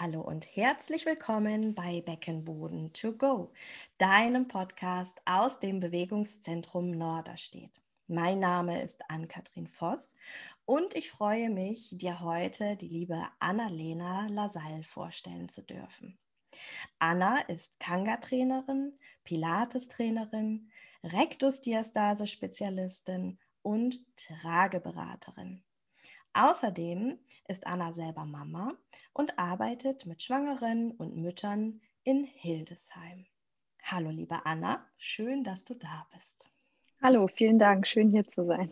Hallo und herzlich willkommen bei Beckenboden to go, deinem Podcast aus dem Bewegungszentrum Norderstedt. Mein Name ist Ann-Kathrin Voss und ich freue mich, dir heute die liebe Annalena Lasalle vorstellen zu dürfen. Anna ist Kanga-Trainerin, Pilates-Trainerin, Rektusdiastase-Spezialistin und Trageberaterin. Außerdem ist Anna selber Mama und arbeitet mit Schwangeren und Müttern in Hildesheim. Hallo, liebe Anna, schön, dass du da bist. Hallo, vielen Dank, schön hier zu sein.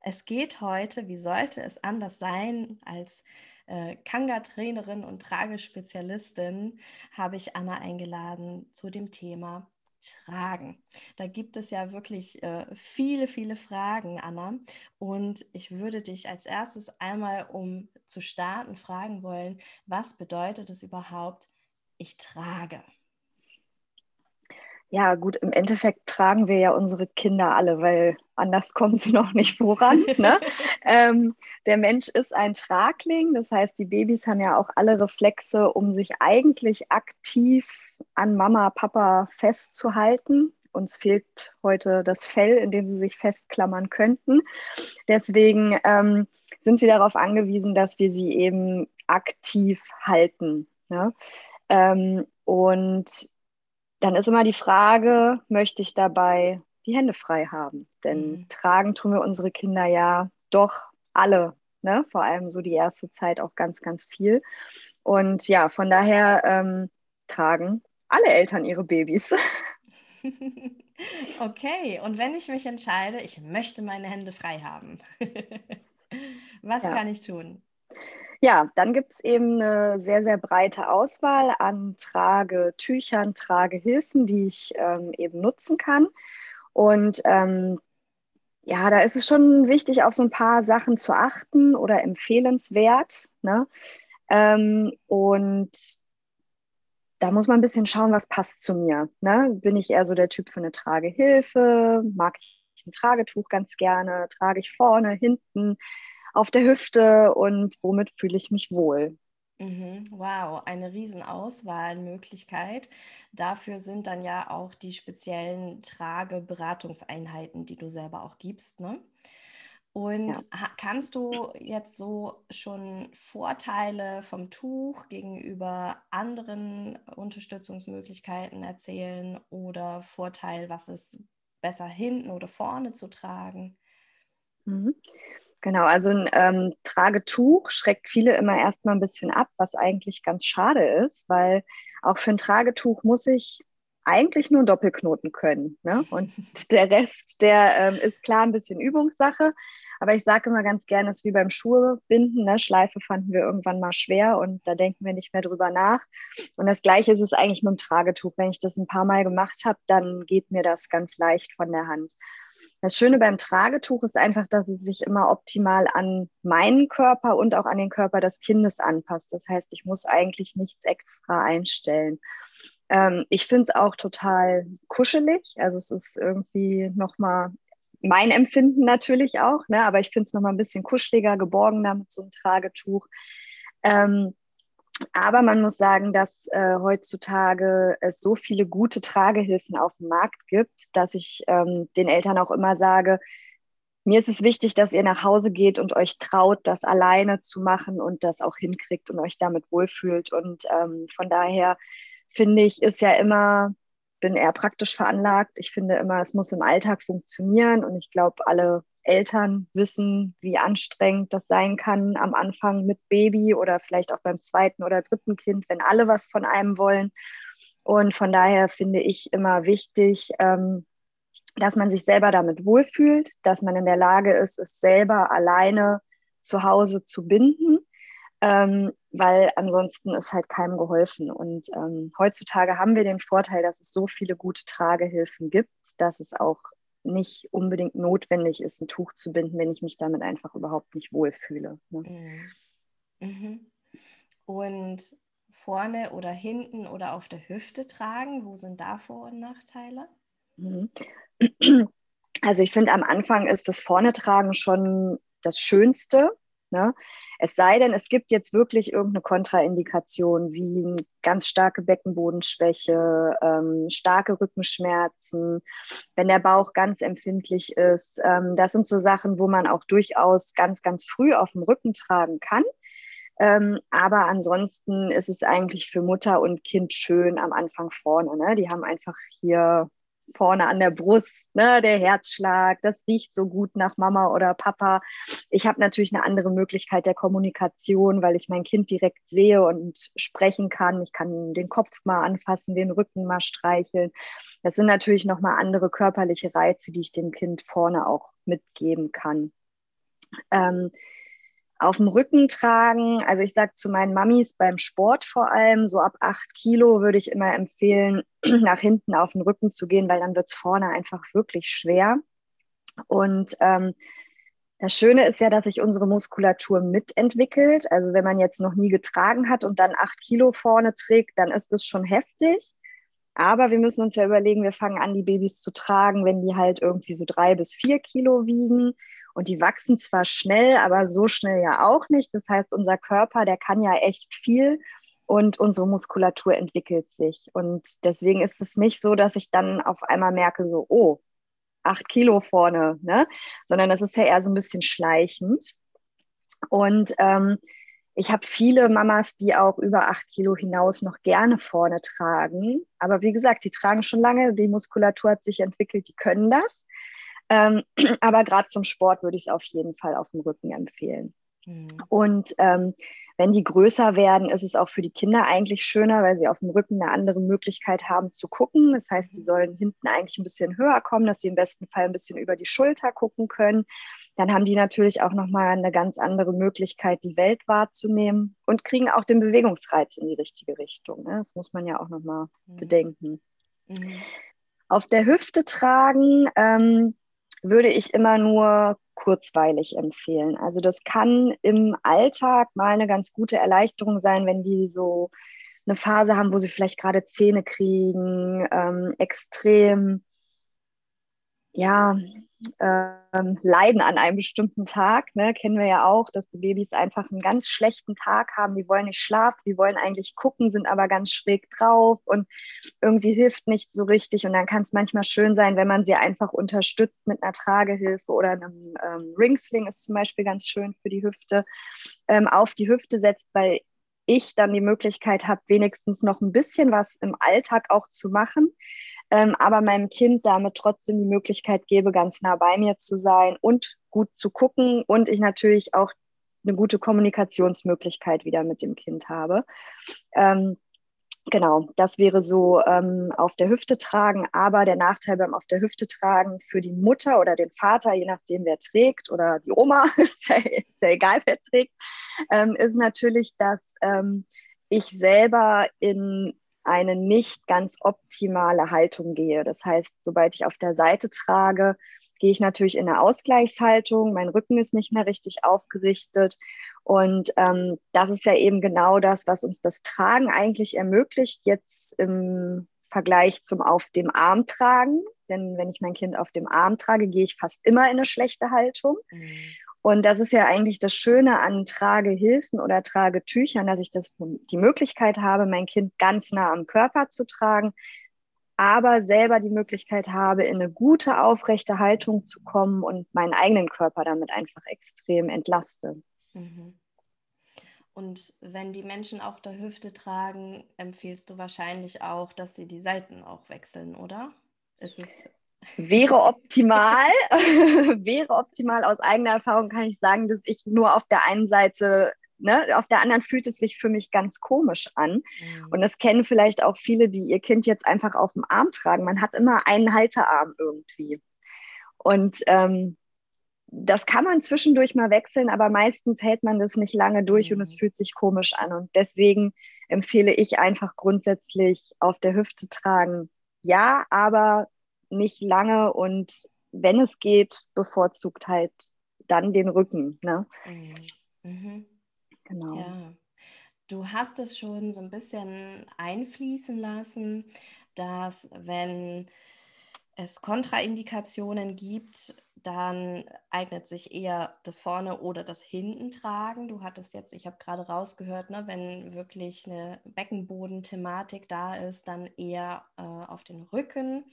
Es geht heute, wie sollte es anders sein, als äh, Kanga-Trainerin und Tragespezialistin habe ich Anna eingeladen zu dem Thema tragen? Da gibt es ja wirklich äh, viele, viele Fragen, Anna. Und ich würde dich als erstes einmal, um zu starten, fragen wollen, was bedeutet es überhaupt, ich trage? Ja, gut, im Endeffekt tragen wir ja unsere Kinder alle, weil anders kommen sie noch nicht voran. Ne? ähm, der Mensch ist ein Tragling, das heißt, die Babys haben ja auch alle Reflexe, um sich eigentlich aktiv an Mama, Papa festzuhalten. Uns fehlt heute das Fell, in dem sie sich festklammern könnten. Deswegen ähm, sind sie darauf angewiesen, dass wir sie eben aktiv halten. Ne? Ähm, und dann ist immer die Frage, möchte ich dabei die Hände frei haben? Denn mhm. tragen tun wir unsere Kinder ja doch alle, ne? vor allem so die erste Zeit auch ganz, ganz viel. Und ja, von daher ähm, tragen alle Eltern ihre Babys. okay, und wenn ich mich entscheide, ich möchte meine Hände frei haben, was ja. kann ich tun? Ja, dann gibt es eben eine sehr, sehr breite Auswahl an Tragetüchern, Tragehilfen, die ich ähm, eben nutzen kann. Und ähm, ja, da ist es schon wichtig, auf so ein paar Sachen zu achten oder empfehlenswert. Ne? Ähm, und da muss man ein bisschen schauen, was passt zu mir. Ne? Bin ich eher so der Typ für eine Tragehilfe? Mag ich ein Tragetuch ganz gerne? Trage ich vorne, hinten? Auf der Hüfte und womit fühle ich mich wohl. Mhm. Wow, eine Riesenauswahlmöglichkeit. Dafür sind dann ja auch die speziellen Trageberatungseinheiten, die du selber auch gibst. Ne? Und ja. kannst du jetzt so schon Vorteile vom Tuch gegenüber anderen Unterstützungsmöglichkeiten erzählen oder Vorteil, was ist besser hinten oder vorne zu tragen? Mhm. Genau, also ein ähm, Tragetuch schreckt viele immer erstmal ein bisschen ab, was eigentlich ganz schade ist, weil auch für ein Tragetuch muss ich eigentlich nur Doppelknoten können. Ne? Und der Rest, der ähm, ist klar ein bisschen Übungssache. Aber ich sage immer ganz gerne, es ist wie beim Schuhebinden. Ne? Schleife fanden wir irgendwann mal schwer und da denken wir nicht mehr drüber nach. Und das Gleiche ist es eigentlich mit dem Tragetuch. Wenn ich das ein paar Mal gemacht habe, dann geht mir das ganz leicht von der Hand. Das Schöne beim Tragetuch ist einfach, dass es sich immer optimal an meinen Körper und auch an den Körper des Kindes anpasst. Das heißt, ich muss eigentlich nichts extra einstellen. Ähm, ich finde es auch total kuschelig. Also es ist irgendwie nochmal mein Empfinden natürlich auch, ne? aber ich finde es nochmal ein bisschen kuscheliger, geborgener mit so einem Tragetuch. Ähm, aber man muss sagen, dass äh, heutzutage es so viele gute Tragehilfen auf dem Markt gibt, dass ich ähm, den Eltern auch immer sage, mir ist es wichtig, dass ihr nach Hause geht und euch traut, das alleine zu machen und das auch hinkriegt und euch damit wohlfühlt. Und ähm, von daher finde ich, ist ja immer, bin eher praktisch veranlagt. Ich finde immer, es muss im Alltag funktionieren und ich glaube, alle Eltern wissen, wie anstrengend das sein kann am Anfang mit Baby oder vielleicht auch beim zweiten oder dritten Kind, wenn alle was von einem wollen. Und von daher finde ich immer wichtig, ähm, dass man sich selber damit wohlfühlt, dass man in der Lage ist, es selber alleine zu Hause zu binden, ähm, weil ansonsten ist halt keinem geholfen. Und ähm, heutzutage haben wir den Vorteil, dass es so viele gute Tragehilfen gibt, dass es auch nicht unbedingt notwendig ist, ein Tuch zu binden, wenn ich mich damit einfach überhaupt nicht wohlfühle. Ne? Mhm. mhm. Und vorne oder hinten oder auf der Hüfte tragen, wo sind da Vor- und Nachteile? Mhm. Also ich finde, am Anfang ist das Vorne tragen schon das Schönste, Ne? Es sei denn, es gibt jetzt wirklich irgendeine Kontraindikation wie eine ganz starke Beckenbodenschwäche, ähm, starke Rückenschmerzen, wenn der Bauch ganz empfindlich ist. Ähm, das sind so Sachen, wo man auch durchaus ganz, ganz früh auf dem Rücken tragen kann. Ähm, aber ansonsten ist es eigentlich für Mutter und Kind schön am Anfang vorne. Ne? Die haben einfach hier vorne an der Brust, ne, der Herzschlag, das riecht so gut nach Mama oder Papa. Ich habe natürlich eine andere Möglichkeit der Kommunikation, weil ich mein Kind direkt sehe und sprechen kann. Ich kann den Kopf mal anfassen, den Rücken mal streicheln. Das sind natürlich nochmal andere körperliche Reize, die ich dem Kind vorne auch mitgeben kann. Ähm, auf dem Rücken tragen. Also ich sage zu meinen Mamis beim Sport vor allem, so ab acht Kilo würde ich immer empfehlen, nach hinten auf den Rücken zu gehen, weil dann wird es vorne einfach wirklich schwer. Und ähm, das Schöne ist ja, dass sich unsere Muskulatur mitentwickelt. Also wenn man jetzt noch nie getragen hat und dann acht Kilo vorne trägt, dann ist das schon heftig. Aber wir müssen uns ja überlegen, wir fangen an, die Babys zu tragen, wenn die halt irgendwie so drei bis vier Kilo wiegen. Und die wachsen zwar schnell, aber so schnell ja auch nicht. Das heißt, unser Körper, der kann ja echt viel und unsere Muskulatur entwickelt sich. Und deswegen ist es nicht so, dass ich dann auf einmal merke, so, oh, acht Kilo vorne, ne? sondern das ist ja eher so ein bisschen schleichend. Und ähm, ich habe viele Mamas, die auch über acht Kilo hinaus noch gerne vorne tragen. Aber wie gesagt, die tragen schon lange, die Muskulatur hat sich entwickelt, die können das. Ähm, aber gerade zum Sport würde ich es auf jeden Fall auf dem Rücken empfehlen. Mhm. Und ähm, wenn die größer werden, ist es auch für die Kinder eigentlich schöner, weil sie auf dem Rücken eine andere Möglichkeit haben zu gucken. Das heißt, die sollen hinten eigentlich ein bisschen höher kommen, dass sie im besten Fall ein bisschen über die Schulter gucken können. Dann haben die natürlich auch nochmal eine ganz andere Möglichkeit, die Welt wahrzunehmen und kriegen auch den Bewegungsreiz in die richtige Richtung. Ne? Das muss man ja auch nochmal mhm. bedenken. Mhm. Auf der Hüfte tragen ähm, würde ich immer nur kurzweilig empfehlen. Also das kann im Alltag mal eine ganz gute Erleichterung sein, wenn die so eine Phase haben, wo sie vielleicht gerade Zähne kriegen, ähm, extrem ja, ähm, leiden an einem bestimmten Tag. Ne? Kennen wir ja auch, dass die Babys einfach einen ganz schlechten Tag haben. Die wollen nicht schlafen, die wollen eigentlich gucken, sind aber ganz schräg drauf und irgendwie hilft nicht so richtig. Und dann kann es manchmal schön sein, wenn man sie einfach unterstützt mit einer Tragehilfe oder einem ähm, Ringsling ist zum Beispiel ganz schön für die Hüfte, ähm, auf die Hüfte setzt, weil ich dann die Möglichkeit habe, wenigstens noch ein bisschen was im Alltag auch zu machen ähm, aber meinem Kind damit trotzdem die Möglichkeit gebe, ganz nah bei mir zu sein und gut zu gucken und ich natürlich auch eine gute Kommunikationsmöglichkeit wieder mit dem Kind habe. Ähm, genau, das wäre so ähm, auf der Hüfte tragen, aber der Nachteil beim auf der Hüfte tragen für die Mutter oder den Vater, je nachdem wer trägt oder die Oma, ist ja, ist ja egal wer trägt, ähm, ist natürlich, dass ähm, ich selber in eine nicht ganz optimale Haltung gehe. Das heißt, sobald ich auf der Seite trage, gehe ich natürlich in eine Ausgleichshaltung, mein Rücken ist nicht mehr richtig aufgerichtet. Und ähm, das ist ja eben genau das, was uns das Tragen eigentlich ermöglicht, jetzt im Vergleich zum auf dem Arm tragen. Denn wenn ich mein Kind auf dem Arm trage, gehe ich fast immer in eine schlechte Haltung. Mhm. Und das ist ja eigentlich das Schöne an Tragehilfen oder Tragetüchern, dass ich das, die Möglichkeit habe, mein Kind ganz nah am Körper zu tragen, aber selber die Möglichkeit habe, in eine gute, aufrechte Haltung zu kommen und meinen eigenen Körper damit einfach extrem entlaste. Mhm. Und wenn die Menschen auf der Hüfte tragen, empfiehlst du wahrscheinlich auch, dass sie die Seiten auch wechseln, oder? Ist es Wäre optimal, wäre optimal. Aus eigener Erfahrung kann ich sagen, dass ich nur auf der einen Seite, ne, auf der anderen fühlt es sich für mich ganz komisch an. Mhm. Und das kennen vielleicht auch viele, die ihr Kind jetzt einfach auf dem Arm tragen. Man hat immer einen Halterarm irgendwie. Und ähm, das kann man zwischendurch mal wechseln, aber meistens hält man das nicht lange durch mhm. und es mhm. fühlt sich komisch an. Und deswegen empfehle ich einfach grundsätzlich auf der Hüfte tragen. Ja, aber nicht lange und wenn es geht, bevorzugt halt dann den Rücken. Ne? Mhm. mhm. Genau. Ja. Du hast es schon so ein bisschen einfließen lassen, dass wenn es Kontraindikationen gibt, dann eignet sich eher das vorne oder das hinten tragen. Du hattest jetzt, ich habe gerade rausgehört, ne, wenn wirklich eine Beckenbodenthematik da ist, dann eher äh, auf den Rücken.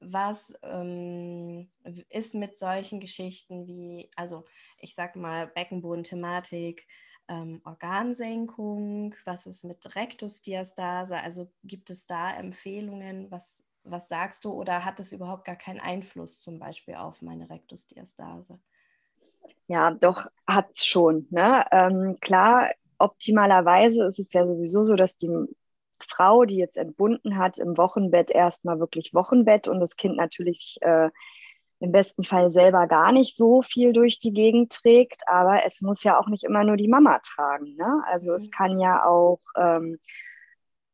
Was ähm, ist mit solchen Geschichten wie, also ich sag mal, Beckenbodenthematik, ähm, Organsenkung, was ist mit Rektusdiastase? Also gibt es da Empfehlungen, was was sagst du oder hat es überhaupt gar keinen Einfluss zum Beispiel auf meine Rektusdiastase? Ja, doch hat es schon. Ne? Ähm, klar, optimalerweise ist es ja sowieso so, dass die Frau, die jetzt entbunden hat, im Wochenbett erstmal wirklich Wochenbett und das Kind natürlich äh, im besten Fall selber gar nicht so viel durch die Gegend trägt, aber es muss ja auch nicht immer nur die Mama tragen. Ne? Also mhm. es kann ja auch ähm,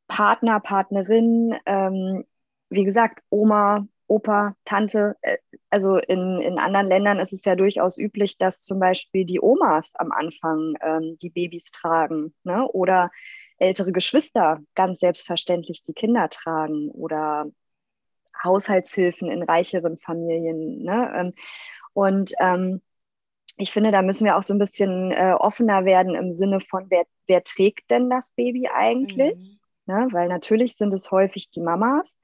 Partner, Partnerin, ähm, wie gesagt, Oma, Opa, Tante. Äh, also in, in anderen Ländern ist es ja durchaus üblich, dass zum Beispiel die Omas am Anfang ähm, die Babys tragen ne? oder ältere Geschwister ganz selbstverständlich die Kinder tragen oder Haushaltshilfen in reicheren Familien. Ne? Ähm, und ähm, ich finde, da müssen wir auch so ein bisschen äh, offener werden im Sinne von, wer, wer trägt denn das Baby eigentlich? Mhm. Ne? Weil natürlich sind es häufig die Mamas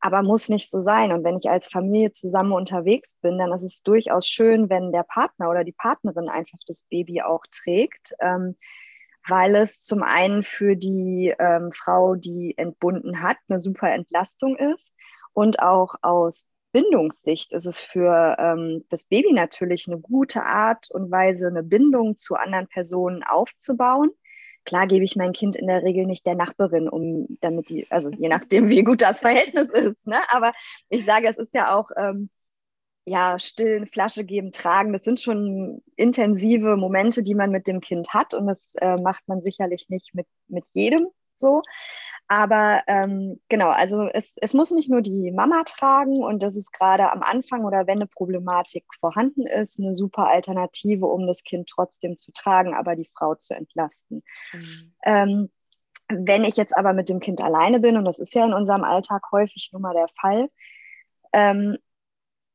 aber muss nicht so sein. Und wenn ich als Familie zusammen unterwegs bin, dann ist es durchaus schön, wenn der Partner oder die Partnerin einfach das Baby auch trägt, ähm, weil es zum einen für die ähm, Frau, die entbunden hat, eine super Entlastung ist und auch aus Bindungssicht ist es für ähm, das Baby natürlich eine gute Art und Weise, eine Bindung zu anderen Personen aufzubauen Klar gebe ich mein Kind in der Regel nicht der Nachbarin, um damit die, also je nachdem, wie gut das Verhältnis ist. Ne? Aber ich sage, es ist ja auch ähm, ja, stillen, Flasche geben, tragen. Das sind schon intensive Momente, die man mit dem Kind hat. Und das äh, macht man sicherlich nicht mit, mit jedem so. Aber ähm, genau, also es, es muss nicht nur die Mama tragen und das ist gerade am Anfang oder wenn eine Problematik vorhanden ist, eine super Alternative, um das Kind trotzdem zu tragen, aber die Frau zu entlasten. Mhm. Ähm, wenn ich jetzt aber mit dem Kind alleine bin, und das ist ja in unserem Alltag häufig nun mal der Fall, ähm,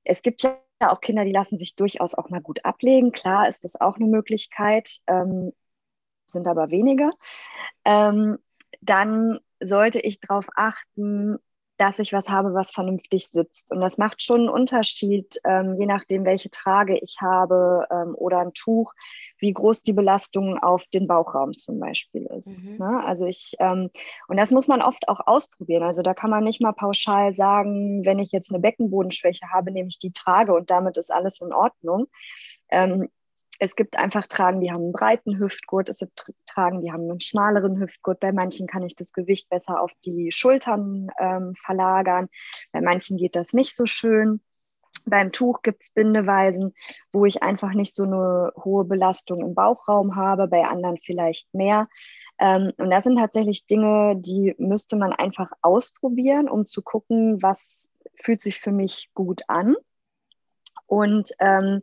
es gibt ja auch Kinder, die lassen sich durchaus auch mal gut ablegen. Klar ist das auch eine Möglichkeit, ähm, sind aber wenige. Ähm, dann sollte ich darauf achten, dass ich was habe, was vernünftig sitzt. Und das macht schon einen Unterschied, ähm, je nachdem, welche Trage ich habe ähm, oder ein Tuch, wie groß die Belastung auf den Bauchraum zum Beispiel ist. Mhm. Ne? Also ich, ähm, und das muss man oft auch ausprobieren. Also da kann man nicht mal pauschal sagen, wenn ich jetzt eine Beckenbodenschwäche habe, nehme ich die Trage und damit ist alles in Ordnung. Es gibt einfach Tragen, die haben einen breiten Hüftgurt, es gibt Tragen, die haben einen schmaleren Hüftgurt. Bei manchen kann ich das Gewicht besser auf die Schultern ähm, verlagern. Bei manchen geht das nicht so schön. Beim Tuch gibt es Bindeweisen, wo ich einfach nicht so eine hohe Belastung im Bauchraum habe, bei anderen vielleicht mehr. Ähm, und das sind tatsächlich Dinge, die müsste man einfach ausprobieren, um zu gucken, was fühlt sich für mich gut an. Und ähm,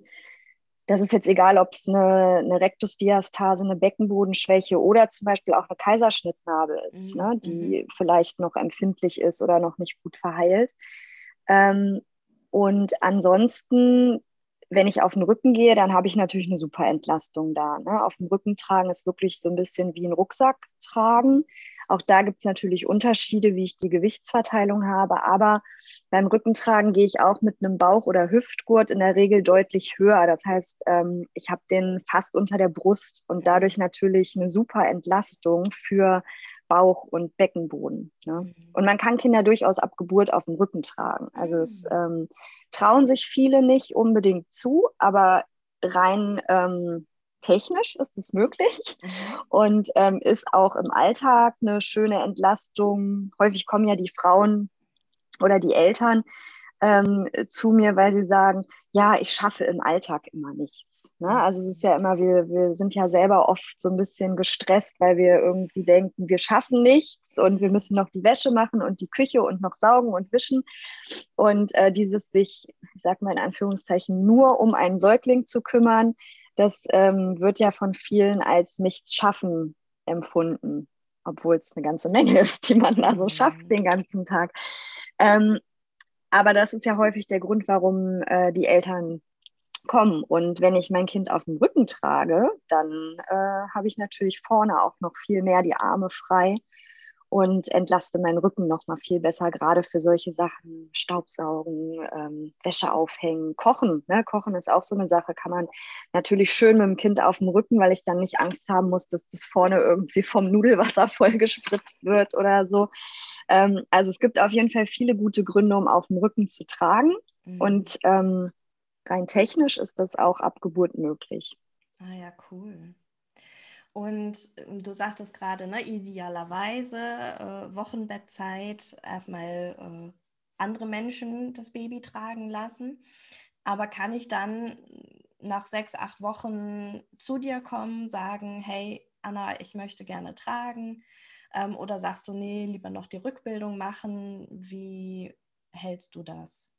das ist jetzt egal, ob es eine, eine Rektusdiastase, eine Beckenbodenschwäche oder zum Beispiel auch eine Kaiserschnittnarbe ist, mhm. ne, die mhm. vielleicht noch empfindlich ist oder noch nicht gut verheilt. Ähm, und ansonsten, wenn ich auf den Rücken gehe, dann habe ich natürlich eine super Entlastung da. Ne? Auf dem Rücken tragen ist wirklich so ein bisschen wie ein Rucksack tragen. Auch da gibt es natürlich Unterschiede, wie ich die Gewichtsverteilung habe. Aber beim Rückentragen gehe ich auch mit einem Bauch- oder Hüftgurt in der Regel deutlich höher. Das heißt, ähm, ich habe den fast unter der Brust und dadurch natürlich eine super Entlastung für Bauch- und Beckenboden. Ne? Mhm. Und man kann Kinder durchaus ab Geburt auf dem Rücken tragen. Also es mhm. ähm, trauen sich viele nicht unbedingt zu, aber rein ähm, technisch ist es möglich mhm. und ähm, ist auch im Alltag eine schöne Entlastung. Häufig kommen ja die Frauen oder die Eltern ähm, zu mir, weil sie sagen, ja, ich schaffe im Alltag immer nichts. Ne? Also es ist ja immer, wir, wir sind ja selber oft so ein bisschen gestresst, weil wir irgendwie denken, wir schaffen nichts und wir müssen noch die Wäsche machen und die Küche und noch saugen und wischen. Und äh, dieses sich, ich sag mal in Anführungszeichen, nur um einen Säugling zu kümmern, das ähm, wird ja von vielen als nichts schaffen empfunden, obwohl es eine ganze Menge ist, die man da so schafft den ganzen Tag. Ähm, aber das ist ja häufig der Grund, warum äh, die Eltern kommen. Und wenn ich mein Kind auf dem Rücken trage, dann äh, habe ich natürlich vorne auch noch viel mehr die Arme frei und entlaste meinen Rücken noch mal viel besser, gerade für solche Sachen, Staubsaugen, ähm, Wäsche aufhängen, Kochen. Ne? Kochen ist auch so eine Sache, kann man natürlich schön mit dem Kind auf dem Rücken, weil ich dann nicht Angst haben muss, dass das vorne irgendwie vom Nudelwasser vollgespritzt wird oder so. Ähm, also es gibt auf jeden Fall viele gute Gründe, um auf dem Rücken zu tragen. Mhm. Und ähm, rein technisch ist das auch ab Geburt möglich. Ah ja, cool. Und ähm, du sagtest gerade, ne, idealerweise äh, Wochenbettzeit erstmal äh, andere Menschen das Baby tragen lassen. Aber kann ich dann nach sechs, acht Wochen zu dir kommen, sagen, hey Anna, ich möchte gerne tragen? Ähm, oder sagst du, nee, lieber noch die Rückbildung machen? Wie hältst du das?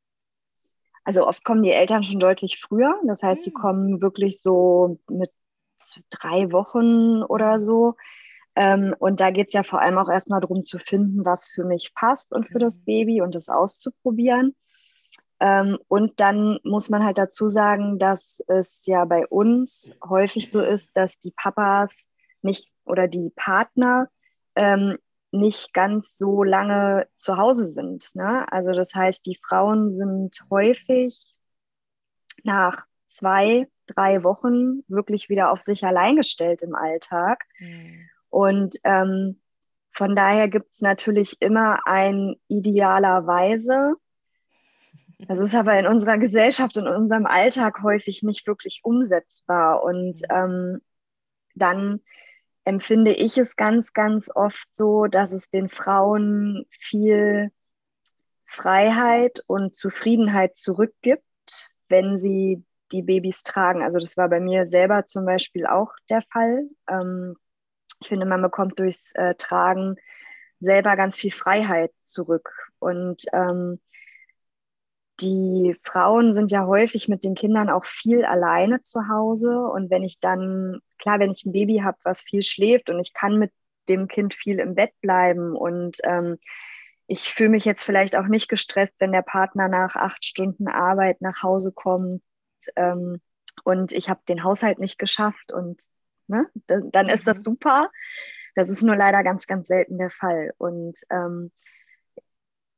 Also oft kommen die Eltern schon deutlich früher. Das heißt, sie hm. kommen wirklich so mit drei Wochen oder so. Ähm, und da geht es ja vor allem auch erstmal darum zu finden, was für mich passt und für das mhm. Baby und das auszuprobieren. Ähm, und dann muss man halt dazu sagen, dass es ja bei uns häufig so ist, dass die Papas nicht oder die Partner ähm, nicht ganz so lange zu Hause sind. Ne? Also das heißt, die Frauen sind häufig nach zwei, drei Wochen wirklich wieder auf sich allein gestellt im Alltag. Mhm. Und ähm, von daher gibt es natürlich immer ein idealerweise. Das ist aber in unserer Gesellschaft und in unserem Alltag häufig nicht wirklich umsetzbar. Und mhm. ähm, dann empfinde ich es ganz, ganz oft so, dass es den Frauen viel Freiheit und Zufriedenheit zurückgibt, wenn sie die Babys tragen. Also das war bei mir selber zum Beispiel auch der Fall. Ähm, ich finde, man bekommt durchs äh, Tragen selber ganz viel Freiheit zurück. Und ähm, die Frauen sind ja häufig mit den Kindern auch viel alleine zu Hause. Und wenn ich dann, klar, wenn ich ein Baby habe, was viel schläft und ich kann mit dem Kind viel im Bett bleiben und ähm, ich fühle mich jetzt vielleicht auch nicht gestresst, wenn der Partner nach acht Stunden Arbeit nach Hause kommt ähm, und ich habe den Haushalt nicht geschafft und ne, dann ist das mhm. super. Das ist nur leider ganz, ganz selten der Fall. Und ähm,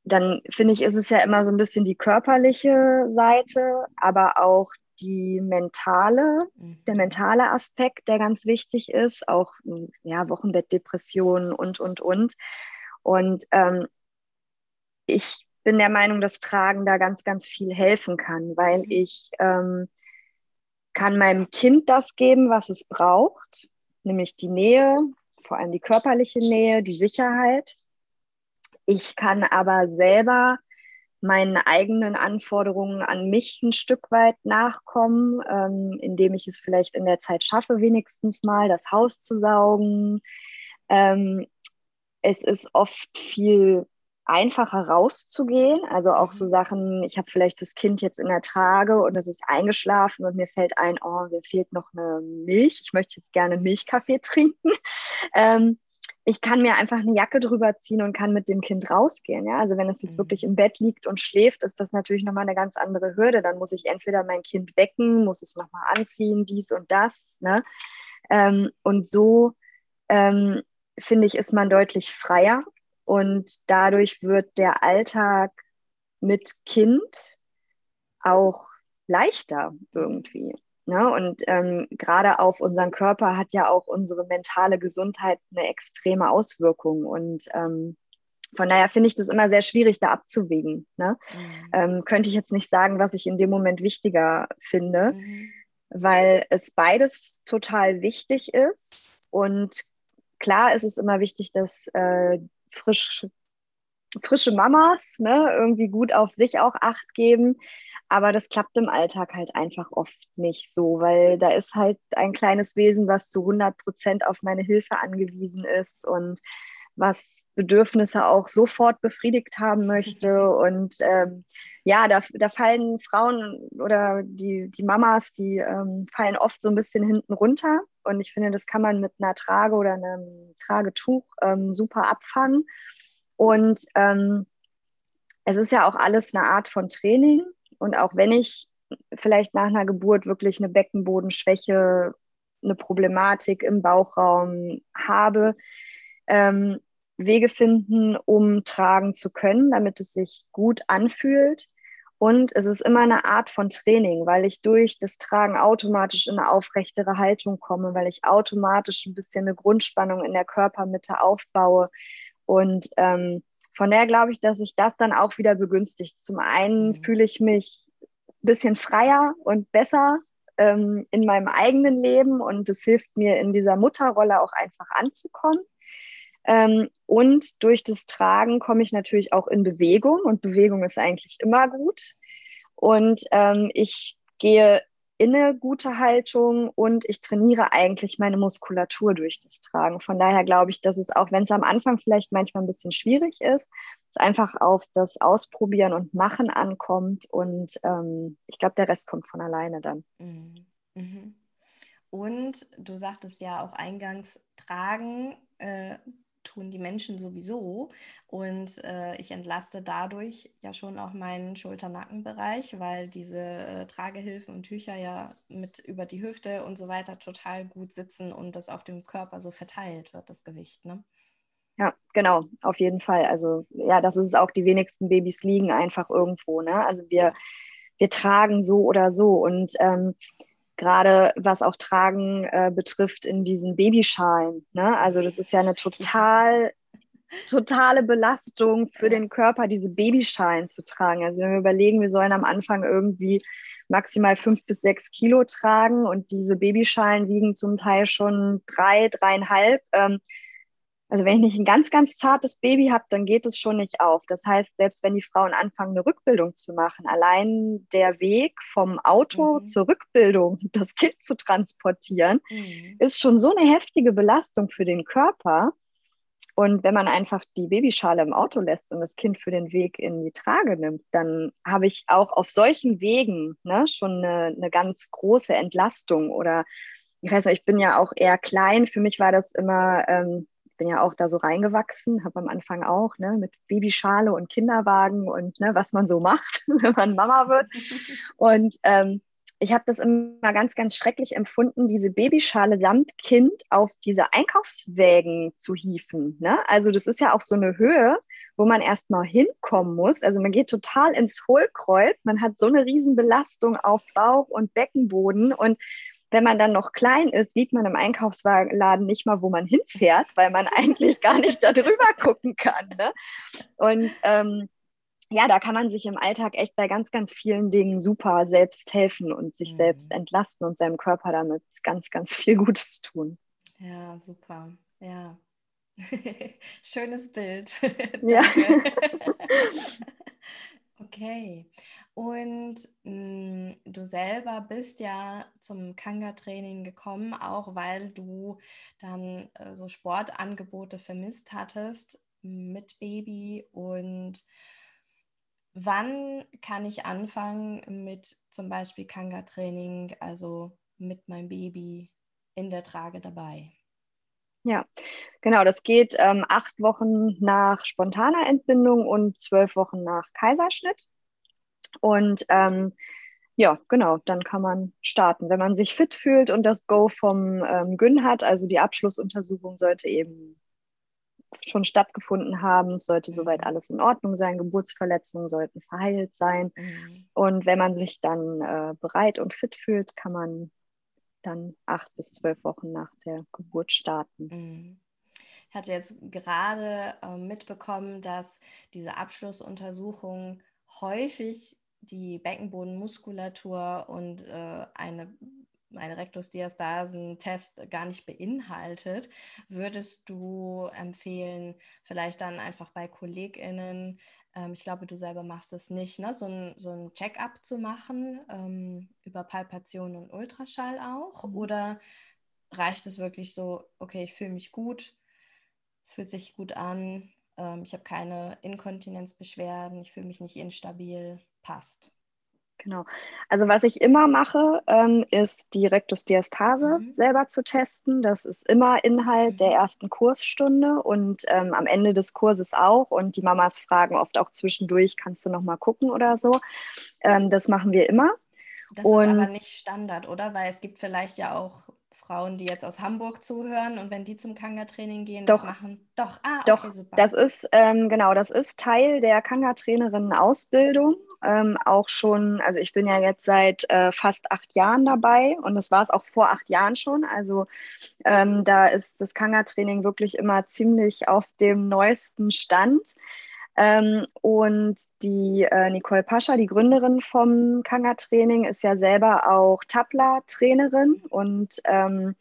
dann finde ich, ist es ja immer so ein bisschen die körperliche Seite, aber auch die mentale, mhm. der mentale Aspekt, der ganz wichtig ist, auch ja, Wochenbettdepressionen und, und, und. Und ähm, ich bin der Meinung, dass Tragen da ganz, ganz viel helfen kann, weil mhm. ich ähm, kann meinem Kind das geben, was es braucht, nämlich die Nähe, vor allem die körperliche Nähe, die Sicherheit. Ich kann aber selber meinen eigenen Anforderungen an mich ein Stück weit nachkommen, ähm, indem ich es vielleicht in der Zeit schaffe, wenigstens mal das Haus zu saugen. Ähm, es ist oft viel einfacher rauszugehen. Also auch so mhm. Sachen, ich habe vielleicht das Kind jetzt in der Trage und es ist eingeschlafen und mir fällt ein, oh, mir fehlt noch eine Milch. Ich möchte jetzt gerne Milchkaffee trinken. Ähm, ich kann mir einfach eine Jacke drüber ziehen und kann mit dem Kind rausgehen. Ja? Also wenn es jetzt mhm. wirklich im Bett liegt und schläft, ist das natürlich nochmal eine ganz andere Hürde. Dann muss ich entweder mein Kind wecken, muss es nochmal anziehen, dies und das. Ne? Ähm, und so ähm, finde ich, ist man deutlich freier und dadurch wird der Alltag mit Kind auch leichter irgendwie. Ne? Und ähm, gerade auf unseren Körper hat ja auch unsere mentale Gesundheit eine extreme Auswirkung. Und ähm, von daher finde ich das immer sehr schwierig, da abzuwägen. Ne? Mhm. Ähm, könnte ich jetzt nicht sagen, was ich in dem Moment wichtiger finde, mhm. weil es beides total wichtig ist. Und klar ist es immer wichtig, dass äh, frisch, frische Mamas ne, irgendwie gut auf sich auch acht geben. Aber das klappt im Alltag halt einfach oft nicht so, weil da ist halt ein kleines Wesen, was zu 100 Prozent auf meine Hilfe angewiesen ist und was Bedürfnisse auch sofort befriedigt haben möchte. Und ähm, ja, da, da fallen Frauen oder die, die Mamas, die ähm, fallen oft so ein bisschen hinten runter. Und ich finde, das kann man mit einer Trage oder einem Tragetuch ähm, super abfangen. Und ähm, es ist ja auch alles eine Art von Training. Und auch wenn ich vielleicht nach einer Geburt wirklich eine Beckenbodenschwäche, eine Problematik im Bauchraum habe, ähm, Wege finden, um tragen zu können, damit es sich gut anfühlt. Und es ist immer eine Art von Training, weil ich durch das Tragen automatisch in eine aufrechtere Haltung komme, weil ich automatisch ein bisschen eine Grundspannung in der Körpermitte aufbaue. Und ähm, von daher glaube ich, dass sich das dann auch wieder begünstigt. Zum einen mhm. fühle ich mich ein bisschen freier und besser ähm, in meinem eigenen Leben und es hilft mir in dieser Mutterrolle auch einfach anzukommen. Ähm, und durch das Tragen komme ich natürlich auch in Bewegung und Bewegung ist eigentlich immer gut. Und ähm, ich gehe in eine gute Haltung und ich trainiere eigentlich meine Muskulatur durch das Tragen. Von daher glaube ich, dass es auch, wenn es am Anfang vielleicht manchmal ein bisschen schwierig ist, es einfach auf das Ausprobieren und Machen ankommt und ähm, ich glaube, der Rest kommt von alleine dann. Mhm. mhm. Und du sagtest ja auch eingangs, Tragen äh, tun die Menschen sowieso. Und äh, ich entlaste dadurch ja schon auch meinen Schulter-Nackenbereich, weil diese äh, Tragehilfen und Tücher ja mit über die Hüfte und so weiter total gut sitzen und das auf dem Körper so verteilt wird, das Gewicht. Ne? Ja, genau, auf jeden Fall. Also ja, das ist auch, die wenigsten Babys liegen einfach irgendwo. Ne? Also wir, wir tragen so oder so. Und ähm, gerade was auch Tragen äh, betrifft in diesen Babyschalen. Ne? Also das ist ja eine total totale Belastung für den Körper, diese Babyschalen zu tragen. Also wenn wir überlegen, wir sollen am Anfang irgendwie maximal fünf bis sechs Kilo tragen und diese Babyschalen wiegen zum Teil schon drei, dreieinhalb. Ähm, also wenn ich nicht ein ganz, ganz zartes Baby habe, dann geht es schon nicht auf. Das heißt, selbst wenn die Frauen anfangen, eine Rückbildung zu machen, allein der Weg vom Auto mhm. zur Rückbildung, das Kind zu transportieren, mhm. ist schon so eine heftige Belastung für den Körper. Und wenn man einfach die Babyschale im Auto lässt und das Kind für den Weg in die Trage nimmt, dann habe ich auch auf solchen Wegen ne, schon eine, eine ganz große Entlastung. Oder ich weiß nicht, ich bin ja auch eher klein. Für mich war das immer ähm, bin ja auch da so reingewachsen, habe am Anfang auch ne, mit Babyschale und Kinderwagen und ne, was man so macht, wenn man Mama wird. Und ähm, ich habe das immer ganz, ganz schrecklich empfunden, diese Babyschale samt Kind auf diese Einkaufswägen zu hieven. Ne? Also das ist ja auch so eine Höhe, wo man erstmal hinkommen muss. Also man geht total ins Hohlkreuz, man hat so eine Riesenbelastung auf Bauch und Beckenboden und wenn man dann noch klein ist, sieht man im Einkaufsladen nicht mal, wo man hinfährt, weil man eigentlich gar nicht da drüber gucken kann. Ne? Und ähm, ja, da kann man sich im Alltag echt bei ganz, ganz vielen Dingen super selbst helfen und sich mhm. selbst entlasten und seinem Körper damit ganz, ganz viel Gutes tun. Ja, super. Ja. Schönes Bild. ja. Okay. Und mh, mm, du selber bist ja zum Kanga-Training gekommen, auch weil du dann äh, so Sportangebote vermisst hattest mit Baby. Und wann kann ich anfangen mit zum Beispiel Kanga-Training, also mit meinem Baby in der Trage dabei? Ja, genau. Das geht ähm, acht Wochen nach spontaner Entbindung und zwölf Wochen nach Kaiserschnitt. Und ähm, ja, genau, dann kann man starten. Wenn man sich fit fühlt und das Go vom ähm, Gün hat, also die Abschlussuntersuchung sollte eben schon stattgefunden haben, es sollte mhm. soweit alles in Ordnung sein, Geburtsverletzungen sollten verheilt sein. Mhm. Und wenn man sich dann äh, bereit und fit fühlt, kann man dann acht bis zwölf Wochen nach der Geburt starten. Mhm. Ich hatte jetzt gerade äh, mitbekommen, dass diese Abschlussuntersuchung häufig die Beckenbodenmuskulatur und äh, eine, eine Rektusdiastasen-Test gar nicht beinhaltet. Würdest du empfehlen, vielleicht dann einfach bei KollegInnen ähm, ich glaube, du selber machst es nicht, ne? so ein, so ein Check-up zu machen ähm, über Palpation und Ultraschall auch? Mhm. Oder reicht es wirklich so, okay, ich fühle mich gut, es fühlt sich gut an, ähm, ich habe keine Inkontinenzbeschwerden, ich fühle mich nicht instabil, passt? Genau. Also was ich immer mache, ähm, ist die Rektusdiastase mhm. selber zu testen. Das ist immer Inhalt mhm. der ersten Kursstunde und ähm, am Ende des Kurses auch. Und die Mamas fragen oft auch zwischendurch, kannst du noch mal gucken oder so. Ähm, das machen wir immer. Das und, ist aber nicht Standard, oder? Weil es gibt vielleicht ja auch Frauen, die jetzt aus Hamburg zuhören und wenn die zum Kanga-Training gehen, doch, das machen. Doch, ah, okay, doch, super. Das ist, ähm, genau, das ist Teil der Kanga-Trainerinnen-Ausbildung. Ähm, auch schon, also ich bin ja jetzt seit äh, fast acht Jahren dabei und das war es auch vor acht Jahren schon. Also ähm, da ist das Kanga-Training wirklich immer ziemlich auf dem neuesten Stand. Ähm, und die äh, Nicole Pascha, die Gründerin vom Kanga-Training, ist ja selber auch Tabla-Trainerin und ähm,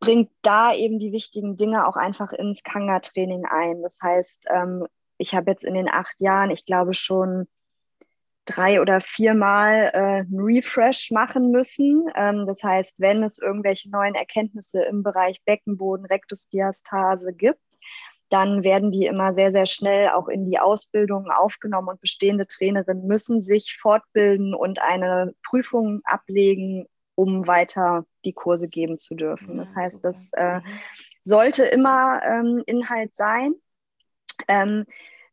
bringt da eben die wichtigen Dinge auch einfach ins Kanga-Training ein. Das heißt, ähm, ich habe jetzt in den acht Jahren, ich glaube schon drei oder viermal äh, ein Refresh machen müssen. Ähm, das heißt, wenn es irgendwelche neuen Erkenntnisse im Bereich Beckenboden, Rektusdiastase gibt, dann werden die immer sehr, sehr schnell auch in die Ausbildung aufgenommen und bestehende Trainerinnen müssen sich fortbilden und eine Prüfung ablegen, um weiter die Kurse geben zu dürfen. Ja, das heißt, super. das äh, mhm. sollte immer ähm, Inhalt sein. Ähm,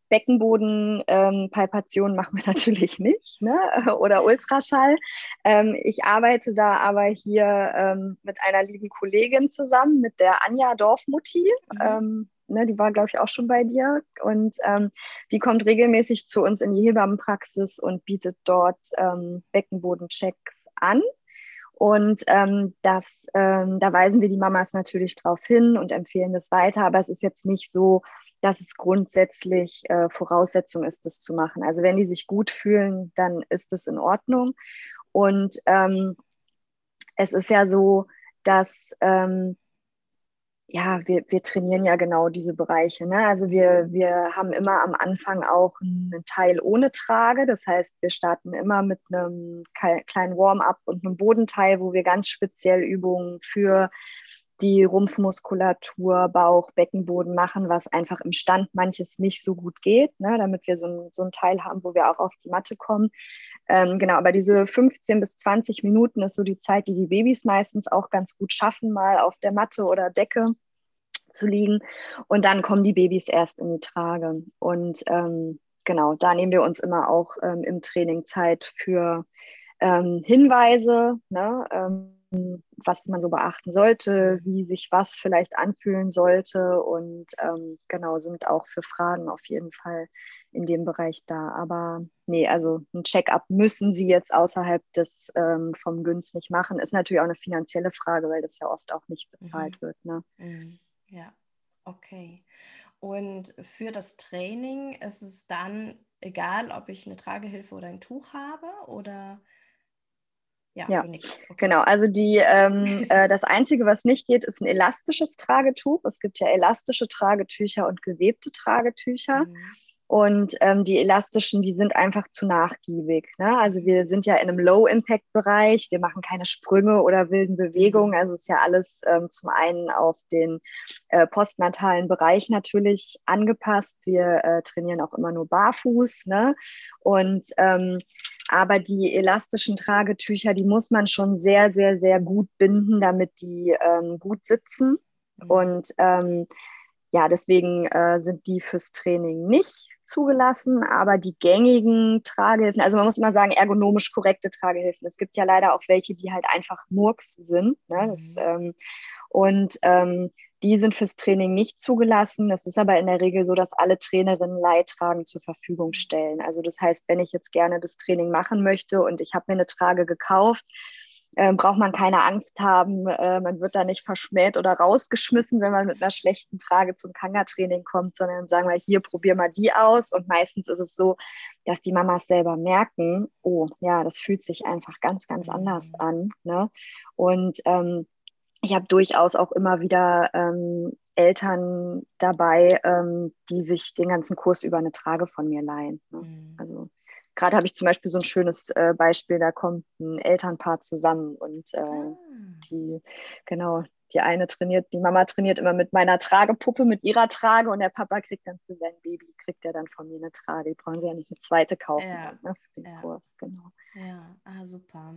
Beckenbodenpalpation ähm, machen wir natürlich nicht ne? oder Ultraschall. Ähm, ich arbeite da aber hier ähm, mit einer lieben Kollegin zusammen, mit der Anja Dorfmutti. Mhm. Ne, die war, glaube ich, auch schon bei dir. Und ähm, die kommt regelmäßig zu uns in die Hebammenpraxis und bietet dort ähm, Beckenbodenchecks an. Und ähm, das, ähm, da weisen wir die Mamas natürlich drauf hin und empfehlen das weiter. Aber es ist jetzt nicht so, dass es grundsätzlich äh, Voraussetzung ist, das zu machen. Also wenn die sich gut fühlen, dann ist das in Ordnung. Und ähm, es ist ja so, dass ähm, ja, wir, wir trainieren ja genau diese Bereiche. Ne? Also wir, wir haben immer am Anfang auch einen Teil ohne Trage. Das heißt, wir starten immer mit einem kleinen Warm-up und einem Bodenteil, wo wir ganz speziell Übungen für die Rumpfmuskulatur, Bauch, Beckenboden machen, was einfach im Stand manches nicht so gut geht, ne? damit wir so, so einen Teil haben, wo wir auch auf die Matte kommen. Ähm, genau, aber diese 15 bis 20 Minuten ist so die Zeit, die die Babys meistens auch ganz gut schaffen, mal auf der Matte oder Decke zu liegen. Und dann kommen die Babys erst in die Trage. Und ähm, genau, da nehmen wir uns immer auch ähm, im Training Zeit für ähm, Hinweise, ne, ähm, was man so beachten sollte, wie sich was vielleicht anfühlen sollte und ähm, genau sind auch für Fragen auf jeden Fall in dem Bereich da. Aber nee, also ein Check-up müssen sie jetzt außerhalb des ähm, vom Günst nicht machen. Ist natürlich auch eine finanzielle Frage, weil das ja oft auch nicht bezahlt mhm. wird. Ne? Mhm. Ja, okay. Und für das Training ist es dann egal, ob ich eine Tragehilfe oder ein Tuch habe oder ja, ja. Okay. genau. Also die, ähm, äh, das Einzige, was nicht geht, ist ein elastisches Tragetuch. Es gibt ja elastische Tragetücher und gewebte Tragetücher. Mhm. Und ähm, die elastischen, die sind einfach zu nachgiebig. Ne? Also wir sind ja in einem Low-Impact-Bereich, wir machen keine Sprünge oder wilden Bewegungen. Also es ist ja alles ähm, zum einen auf den äh, postnatalen Bereich natürlich angepasst. Wir äh, trainieren auch immer nur barfuß. Ne? Und ähm, aber die elastischen Tragetücher, die muss man schon sehr, sehr, sehr gut binden, damit die ähm, gut sitzen. Mhm. Und ähm, ja, deswegen äh, sind die fürs Training nicht zugelassen, aber die gängigen Tragehilfen, also man muss immer sagen, ergonomisch korrekte Tragehilfen. Es gibt ja leider auch welche, die halt einfach Murks sind. Ne? Das, mhm. ähm, und ähm, die sind fürs Training nicht zugelassen. Das ist aber in der Regel so, dass alle Trainerinnen Leittragen zur Verfügung stellen. Also das heißt, wenn ich jetzt gerne das Training machen möchte und ich habe mir eine Trage gekauft, äh, braucht man keine Angst haben. Äh, man wird da nicht verschmäht oder rausgeschmissen, wenn man mit einer schlechten Trage zum Kanga-Training kommt, sondern sagen wir, hier probier mal die aus. Und meistens ist es so, dass die Mamas selber merken, oh ja, das fühlt sich einfach ganz, ganz anders mhm. an. Ne? Und ähm, ich habe durchaus auch immer wieder ähm, Eltern dabei, ähm, die sich den ganzen Kurs über eine Trage von mir leihen. Ne? Mhm. Also gerade habe ich zum Beispiel so ein schönes äh, Beispiel, da kommt ein Elternpaar zusammen und äh, ah. die, genau, die eine trainiert, die Mama trainiert immer mit meiner Tragepuppe, mit ihrer Trage und der Papa kriegt dann für sein Baby, kriegt er dann von mir eine Trage. Die brauchen sie ja nicht eine zweite kaufen ja. ne, für den ja. Kurs, genau. Ja, ah, super.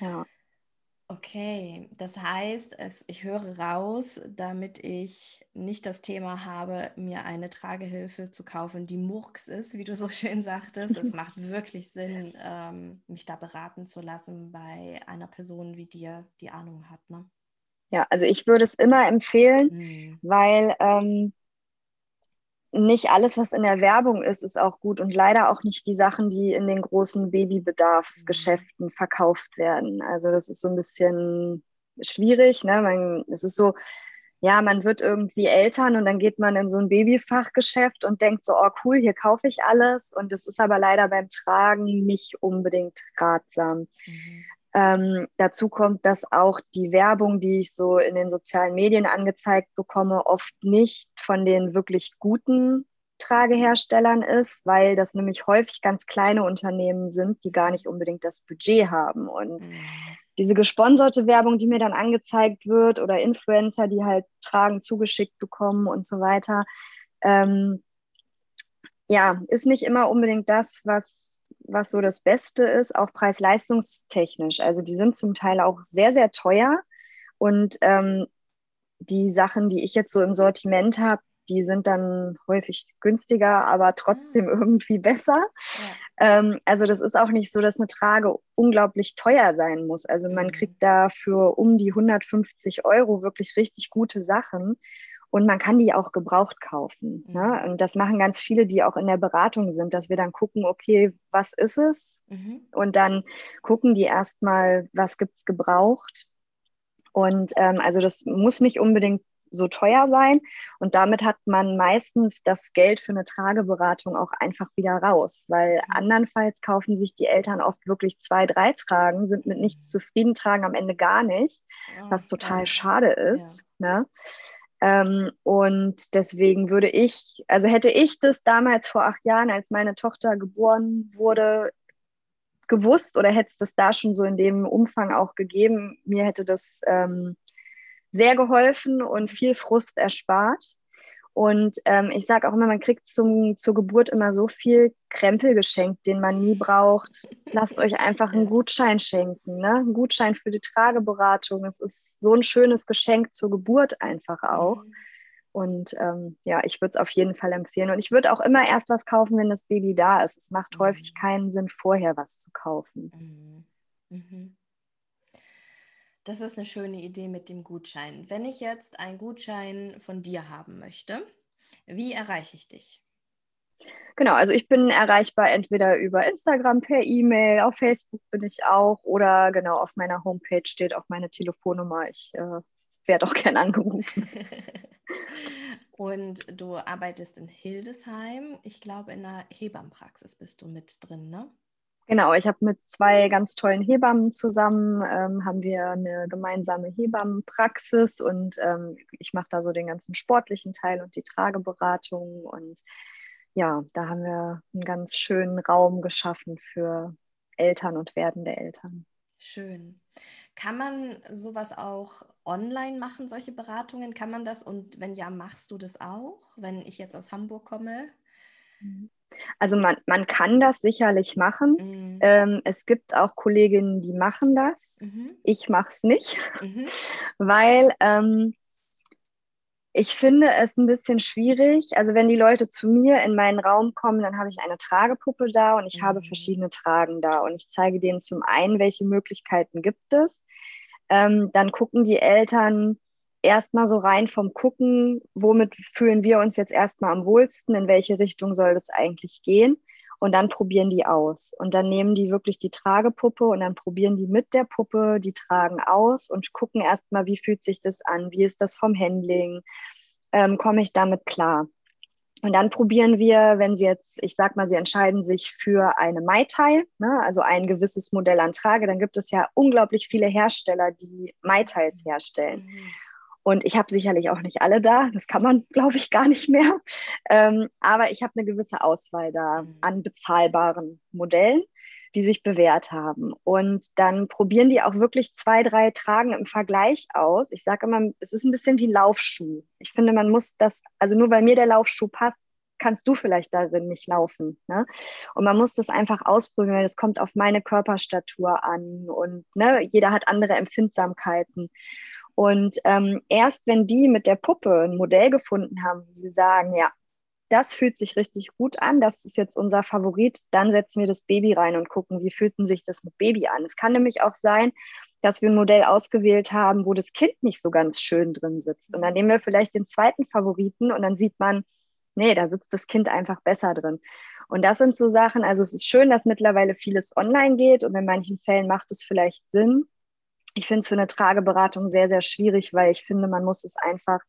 Ja. Okay, das heißt, es, ich höre raus, damit ich nicht das Thema habe, mir eine Tragehilfe zu kaufen, die Murks ist, wie du so schön sagtest. Es macht wirklich Sinn, ähm, mich da beraten zu lassen bei einer Person wie dir, die Ahnung hat. Ne? Ja, also ich würde es immer empfehlen, mhm. weil ähm, nicht alles, was in der Werbung ist, ist auch gut und leider auch nicht die Sachen, die in den großen Babybedarfsgeschäften verkauft werden. Also das ist so ein bisschen schwierig. Ne? Man, es ist so, ja, man wird irgendwie Eltern und dann geht man in so ein Babyfachgeschäft und denkt so, oh cool, hier kaufe ich alles. Und es ist aber leider beim Tragen nicht unbedingt ratsam. Mhm. Ähm, dazu kommt, dass auch die Werbung, die ich so in den sozialen Medien angezeigt bekomme, oft nicht von den wirklich guten Trageherstellern ist, weil das nämlich häufig ganz kleine Unternehmen sind, die gar nicht unbedingt das Budget haben. Und mhm. diese gesponserte Werbung, die mir dann angezeigt wird, oder Influencer, die halt Tragen zugeschickt bekommen und so weiter, ähm, ja, ist nicht immer unbedingt das, was was so das Beste ist, auch preis-leistungstechnisch. Also die sind zum Teil auch sehr, sehr teuer. Und ähm, die Sachen, die ich jetzt so im Sortiment habe, die sind dann häufig günstiger, aber trotzdem ah. irgendwie besser. Ja. Ähm, also das ist auch nicht so, dass eine Trage unglaublich teuer sein muss. Also man mhm. kriegt da für um die 150 Euro wirklich richtig gute Sachen. Und man kann die auch gebraucht kaufen. Mhm. Ne? Und das machen ganz viele, die auch in der Beratung sind, dass wir dann gucken, okay, was ist es? Mhm. Und dann gucken die erstmal, was gibt es gebraucht. Und ähm, also das muss nicht unbedingt so teuer sein. Und damit hat man meistens das Geld für eine Trageberatung auch einfach wieder raus, weil mhm. andernfalls kaufen sich die Eltern oft wirklich zwei, drei Tragen, sind mit nichts zufrieden, tragen am Ende gar nicht, was total schade ist. Ja. Ne? Ähm, und deswegen würde ich, also hätte ich das damals vor acht Jahren, als meine Tochter geboren wurde, gewusst oder hätte es das da schon so in dem Umfang auch gegeben, mir hätte das ähm, sehr geholfen und viel Frust erspart. Und ähm, ich sage auch immer, man kriegt zum, zur Geburt immer so viel Krempel geschenkt, den man nie braucht. Lasst euch einfach einen Gutschein schenken, ne? Ein Gutschein für die Trageberatung. Es ist so ein schönes Geschenk zur Geburt einfach auch. Mhm. Und ähm, ja, ich würde es auf jeden Fall empfehlen. Und ich würde auch immer erst was kaufen, wenn das Baby da ist. Es macht mhm. häufig keinen Sinn, vorher was zu kaufen. Mhm. mhm. Das ist eine schöne Idee mit dem Gutschein. Wenn ich jetzt einen Gutschein von dir haben möchte, wie erreiche ich dich? Genau, also ich bin erreichbar entweder über Instagram, per E-Mail, auf Facebook bin ich auch oder genau auf meiner Homepage steht auch meine Telefonnummer. Ich äh, werde auch gern angerufen. Und du arbeitest in Hildesheim. Ich glaube, in einer Hebammenpraxis bist du mit drin, ne? Genau, ich habe mit zwei ganz tollen Hebammen zusammen, ähm, haben wir eine gemeinsame Hebammenpraxis und ähm, ich mache da so den ganzen sportlichen Teil und die Trageberatung und ja, da haben wir einen ganz schönen Raum geschaffen für Eltern und werdende Eltern. Schön. Kann man sowas auch online machen, solche Beratungen? Kann man das? Und wenn ja, machst du das auch, wenn ich jetzt aus Hamburg komme? Mhm. Also man, man kann das sicherlich machen. Mhm. Ähm, es gibt auch Kolleginnen, die machen das. Mhm. Ich mache es nicht, mhm. weil ähm, ich finde es ein bisschen schwierig. Also wenn die Leute zu mir in meinen Raum kommen, dann habe ich eine Tragepuppe da und ich habe mhm. verschiedene Tragen da. Und ich zeige denen zum einen, welche Möglichkeiten gibt es. Ähm, dann gucken die Eltern, erstmal so rein vom Gucken, womit fühlen wir uns jetzt erstmal am wohlsten, in welche Richtung soll das eigentlich gehen. Und dann probieren die aus. Und dann nehmen die wirklich die Tragepuppe und dann probieren die mit der Puppe die Tragen aus und gucken erstmal, wie fühlt sich das an, wie ist das vom Handling, ähm, komme ich damit klar. Und dann probieren wir, wenn Sie jetzt, ich sag mal, Sie entscheiden sich für eine Mai Tai, ne, also ein gewisses Modell an Trage, dann gibt es ja unglaublich viele Hersteller, die Mai Tais herstellen. Mhm. Und ich habe sicherlich auch nicht alle da. Das kann man, glaube ich, gar nicht mehr. Ähm, aber ich habe eine gewisse Auswahl da mhm. an bezahlbaren Modellen, die sich bewährt haben. Und dann probieren die auch wirklich zwei, drei Tragen im Vergleich aus. Ich sage immer, es ist ein bisschen wie Laufschuh. Ich finde, man muss das, also nur weil mir der Laufschuh passt, kannst du vielleicht darin nicht laufen. Ne? Und man muss das einfach ausprobieren, weil das kommt auf meine Körperstatur an und ne, jeder hat andere Empfindsamkeiten. Und ähm, erst wenn die mit der Puppe ein Modell gefunden haben, sie sagen, ja, das fühlt sich richtig gut an, das ist jetzt unser Favorit, dann setzen wir das Baby rein und gucken, wie fühlt sich das mit Baby an. Es kann nämlich auch sein, dass wir ein Modell ausgewählt haben, wo das Kind nicht so ganz schön drin sitzt. Und dann nehmen wir vielleicht den zweiten Favoriten und dann sieht man, nee, da sitzt das Kind einfach besser drin. Und das sind so Sachen, also es ist schön, dass mittlerweile vieles online geht und in manchen Fällen macht es vielleicht Sinn. Ich finde es für eine Trageberatung sehr, sehr schwierig, weil ich finde, man muss es einfach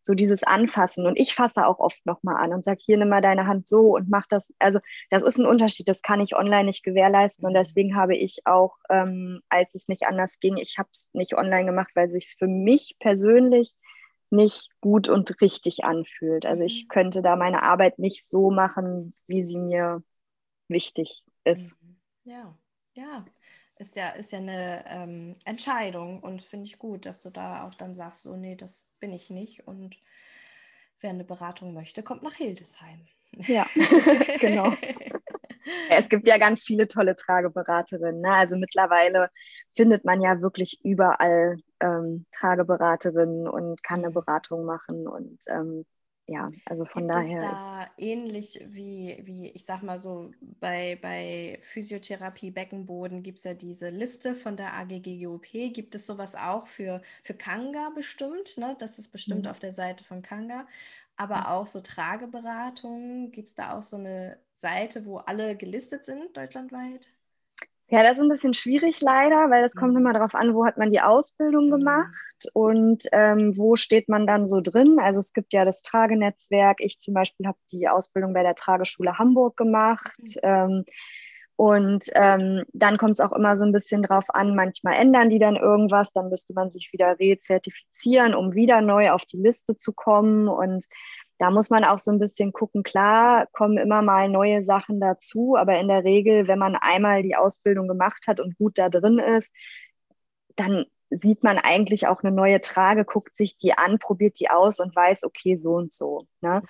so dieses Anfassen. Und ich fasse auch oft nochmal an und sage, hier nimm mal deine Hand so und mach das. Also das ist ein Unterschied, das kann ich online nicht gewährleisten. Und deswegen habe ich auch, ähm, als es nicht anders ging, ich habe es nicht online gemacht, weil es sich für mich persönlich nicht gut und richtig anfühlt. Also ich mhm. könnte da meine Arbeit nicht so machen, wie sie mir wichtig ist. Mhm. Ja, ja. Ist ja, ist ja eine ähm, Entscheidung und finde ich gut, dass du da auch dann sagst, so, nee, das bin ich nicht. Und wer eine Beratung möchte, kommt nach Hildesheim. Ja, genau. es gibt ja ganz viele tolle Trageberaterinnen. Ne? Also mittlerweile findet man ja wirklich überall ähm, Trageberaterinnen und kann eine mhm. Beratung machen. Und ähm, ja, also von Gibt daher. Es da ähnlich wie, wie, ich sag mal so, bei, bei Physiotherapie, Beckenboden gibt es ja diese Liste von der AGGGOP. Gibt es sowas auch für, für Kanga bestimmt? Ne? Das ist bestimmt mhm. auf der Seite von Kanga aber auch so Trageberatungen. Gibt es da auch so eine Seite, wo alle gelistet sind deutschlandweit? Ja, das ist ein bisschen schwierig leider, weil es kommt mhm. immer darauf an, wo hat man die Ausbildung mhm. gemacht und ähm, wo steht man dann so drin. Also es gibt ja das Tragenetzwerk. Ich zum Beispiel habe die Ausbildung bei der Trageschule Hamburg gemacht. Mhm. Ähm, und ähm, dann kommt es auch immer so ein bisschen drauf an, manchmal ändern die dann irgendwas, dann müsste man sich wieder rezertifizieren, um wieder neu auf die Liste zu kommen. Und da muss man auch so ein bisschen gucken, klar, kommen immer mal neue Sachen dazu, aber in der Regel, wenn man einmal die Ausbildung gemacht hat und gut da drin ist, dann sieht man eigentlich auch eine neue Trage, guckt sich die an, probiert die aus und weiß, okay, so und so. Ne?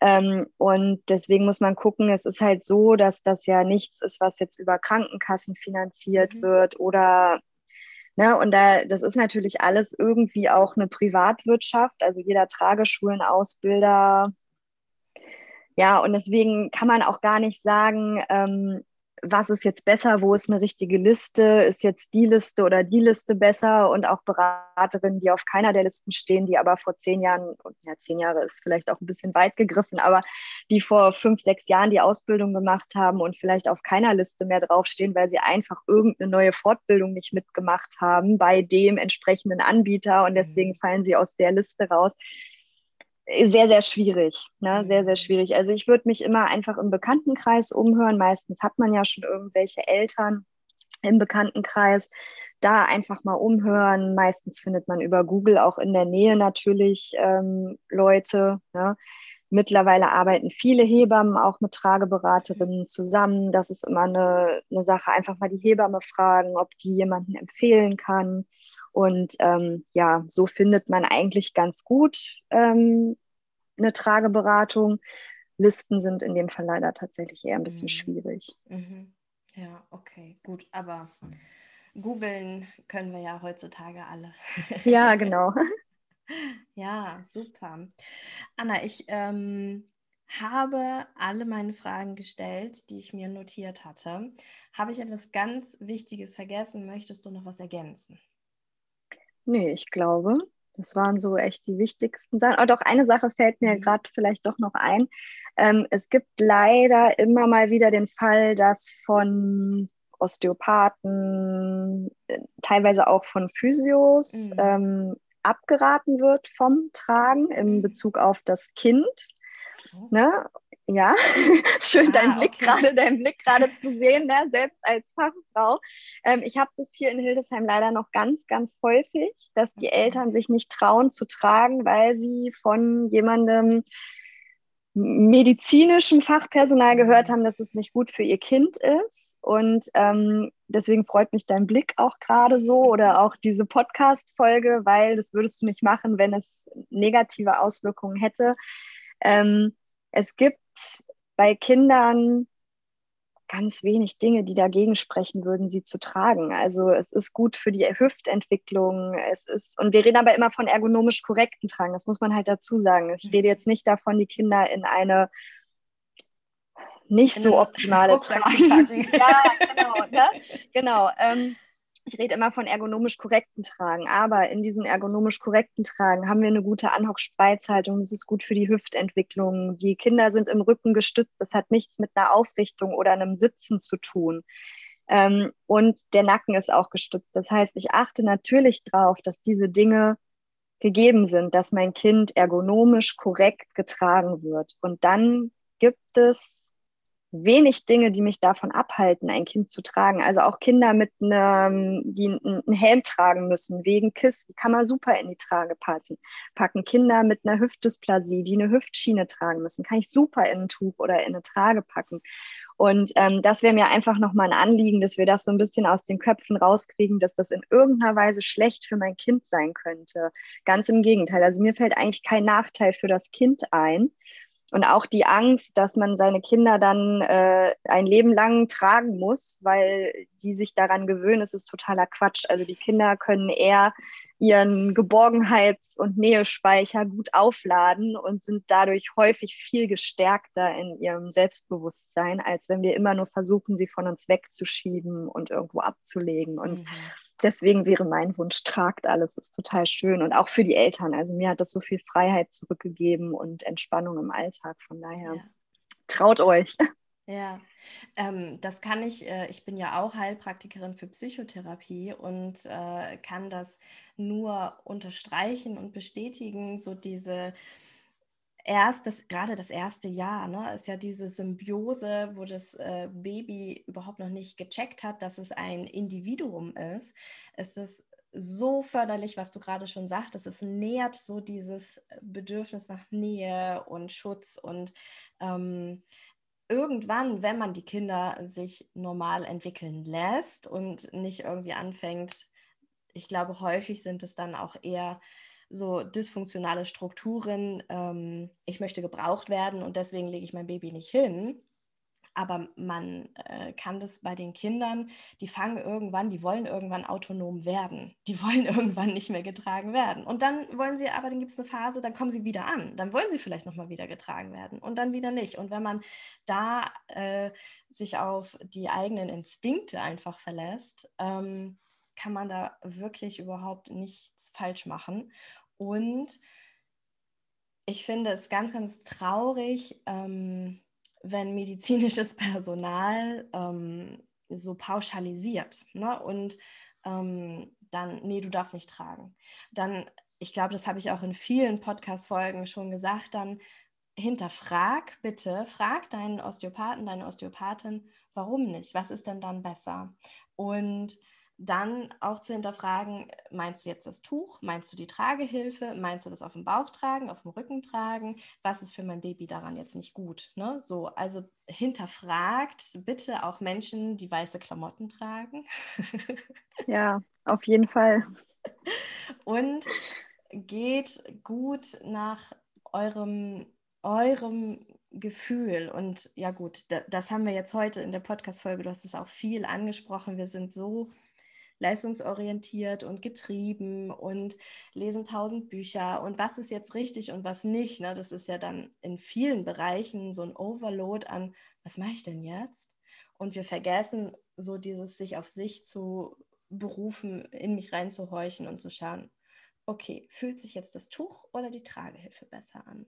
Ähm, und deswegen muss man gucken, es ist halt so, dass das ja nichts ist, was jetzt über Krankenkassen finanziert mhm. wird oder Ne, und da, das ist natürlich alles irgendwie auch eine Privatwirtschaft. Also jeder Trageschulenausbilder. Ja, und deswegen kann man auch gar nicht sagen, ähm, was ist jetzt besser, wo ist eine richtige Liste, ist jetzt die Liste oder die Liste besser und auch Beraterinnen, die auf keiner der Listen stehen, die aber vor zehn Jahren, ja, zehn Jahre ist vielleicht auch ein bisschen weit gegriffen, aber die vor fünf, sechs Jahren die Ausbildung gemacht haben und vielleicht auf keiner Liste mehr draufstehen, weil sie einfach irgendeine neue Fortbildung nicht mitgemacht haben bei dem entsprechenden Anbieter und deswegen mhm. fallen sie aus der Liste raus sehr, sehr schwierig. Ne? Sehr, sehr mhm. schwierig. Also ich würde mich immer einfach im Bekanntenkreis umhören. Meistens hat man ja schon irgendwelche Eltern im Bekanntenkreis. Da einfach mal umhören. Meistens findet man über Google auch in der Nähe natürlich ähm, Leute. Ne? Mittlerweile arbeiten viele Hebammen auch mit Trageberaterinnen zusammen. Das ist immer eine, eine Sache. Einfach mal die Hebamme fragen, ob die jemanden empfehlen kann. Und ähm, ja, so findet man eigentlich ganz gut ähm, eine Trageberatung. Listen sind in dem Fall leider tatsächlich eher ein bisschen mhm. schwierig. Mhm. Ja, okay, gut. Aber googeln können wir ja heutzutage alle. Ja, genau. ja, super. Anna, ich ähm, habe alle meine Fragen gestellt, die ich mir notiert hatte. Habe ich etwas ganz Wichtiges vergessen? Möchtest du noch was ergänzen? Nee, ich glaube, das waren so echt die wichtigsten Sachen. Aber doch eine Sache fällt mir mhm. gerade vielleicht doch noch ein. Ähm, es gibt leider immer mal wieder den Fall, dass von Osteopathen, äh, teilweise auch von Physios, mhm. ähm, abgeraten wird vom Tragen in mhm. Bezug auf das Kind. Oh. Ne? Ja, schön, ah, deinen Blick okay. gerade, deinen Blick gerade zu sehen, ne? selbst als Fachfrau. Ähm, ich habe das hier in Hildesheim leider noch ganz, ganz häufig, dass die. Eltern sich nicht trauen zu tragen, weil sie von jemandem medizinischen Fachpersonal mhm. gehört haben, dass es nicht gut für ihr Kind ist. Und ähm, deswegen freut mich dein Blick auch gerade so oder auch diese Podcast-Folge, weil das würdest du nicht machen, wenn es negative Auswirkungen hätte. Ähm, es gibt gibt bei Kindern ganz wenig Dinge, die dagegen sprechen würden, sie zu tragen. Also es ist gut für die Hüftentwicklung. Es ist, und wir reden aber immer von ergonomisch korrekten Tragen. Das muss man halt dazu sagen. Ich rede jetzt nicht davon, die Kinder in eine nicht in so optimale Trage. ja, genau. Ne? genau. Ähm, ich rede immer von ergonomisch korrekten Tragen, aber in diesen ergonomisch korrekten Tragen haben wir eine gute Anhock-Spreizhaltung. Das ist gut für die Hüftentwicklung. Die Kinder sind im Rücken gestützt. Das hat nichts mit einer Aufrichtung oder einem Sitzen zu tun. Ähm, und der Nacken ist auch gestützt. Das heißt, ich achte natürlich darauf, dass diese Dinge gegeben sind, dass mein Kind ergonomisch korrekt getragen wird. Und dann gibt es wenig Dinge, die mich davon abhalten, ein Kind zu tragen. Also auch Kinder mit einem, die einen Helm tragen müssen, wegen Kisten, kann man super in die Trage. Packen Kinder mit einer Hüftdysplasie, die eine Hüftschiene tragen müssen, kann ich super in ein Tuch oder in eine Trage packen. Und ähm, das wäre mir einfach nochmal ein Anliegen, dass wir das so ein bisschen aus den Köpfen rauskriegen, dass das in irgendeiner Weise schlecht für mein Kind sein könnte. Ganz im Gegenteil. Also mir fällt eigentlich kein Nachteil für das Kind ein. Und auch die Angst, dass man seine Kinder dann äh, ein Leben lang tragen muss, weil die sich daran gewöhnen, ist, ist totaler Quatsch. Also die Kinder können eher ihren Geborgenheits- und Nähespeicher gut aufladen und sind dadurch häufig viel gestärkter in ihrem Selbstbewusstsein, als wenn wir immer nur versuchen, sie von uns wegzuschieben und irgendwo abzulegen. Und mhm deswegen wäre mein Wunsch, tragt alles, ist total schön und auch für die Eltern. Also mir hat das so viel Freiheit zurückgegeben und Entspannung im Alltag. Von daher ja. traut euch. Ja, ähm, das kann ich. Äh, ich bin ja auch Heilpraktikerin für Psychotherapie und äh, kann das nur unterstreichen und bestätigen. So diese erst das, gerade das erste Jahr, ne, ist ja diese Symbiose, wo das äh, Baby überhaupt noch nicht gecheckt hat, dass es ein Individuum ist. Es ist so förderlich, was du gerade schon sagtest. Es nährt so dieses Bedürfnis nach Nähe und Schutz und ähm, irgendwann, wenn man die Kinder sich normal entwickeln lässt und nicht irgendwie anfängt, ich glaube, häufig sind es dann auch eher so dysfunktionale Strukturen, ähm, ich möchte gebraucht werden und deswegen lege ich mein Baby nicht hin. Aber man äh, kann das bei den Kindern, die fangen irgendwann, die wollen irgendwann autonom werden. Die wollen irgendwann nicht mehr getragen werden. Und dann wollen sie, aber dann gibt es eine Phase, dann kommen sie wieder an. Dann wollen sie vielleicht nochmal wieder getragen werden und dann wieder nicht. Und wenn man da äh, sich auf die eigenen Instinkte einfach verlässt, ähm, kann man da wirklich überhaupt nichts falsch machen. Und ich finde es ganz, ganz traurig, ähm, wenn medizinisches Personal ähm, so pauschalisiert ne? und ähm, dann, nee, du darfst nicht tragen. Dann, ich glaube, das habe ich auch in vielen Podcast-Folgen schon gesagt, dann hinterfrag bitte, frag deinen Osteopathen, deine Osteopathin, warum nicht? Was ist denn dann besser? Und dann auch zu hinterfragen, meinst du jetzt das Tuch, meinst du die Tragehilfe, meinst du das auf dem Bauch tragen, auf dem Rücken tragen, was ist für mein Baby daran jetzt nicht gut? Ne? So, also hinterfragt bitte auch Menschen, die weiße Klamotten tragen. ja, auf jeden Fall. Und geht gut nach eurem, eurem Gefühl. Und ja gut, das haben wir jetzt heute in der Podcast-Folge, du hast es auch viel angesprochen. Wir sind so leistungsorientiert und getrieben und lesen tausend Bücher und was ist jetzt richtig und was nicht. Ne? Das ist ja dann in vielen Bereichen so ein Overload an, was mache ich denn jetzt? Und wir vergessen so dieses sich auf sich zu berufen, in mich reinzuhorchen und zu schauen, okay, fühlt sich jetzt das Tuch oder die Tragehilfe besser an?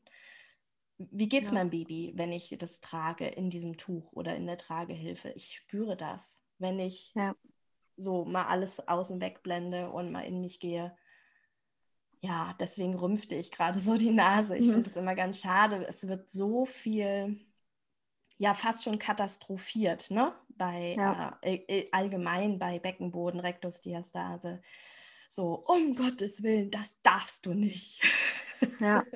Wie geht es ja. meinem Baby, wenn ich das trage in diesem Tuch oder in der Tragehilfe? Ich spüre das. Wenn ich ja so mal alles außen wegblende und mal in mich gehe. Ja, deswegen rümpfte ich gerade so die Nase. Ich mhm. finde es immer ganz schade. Es wird so viel, ja, fast schon katastrophiert, ne? Bei ja. äh, äh allgemein bei Beckenboden, Rektusdiastase. So, um Gottes Willen, das darfst du nicht. Ja.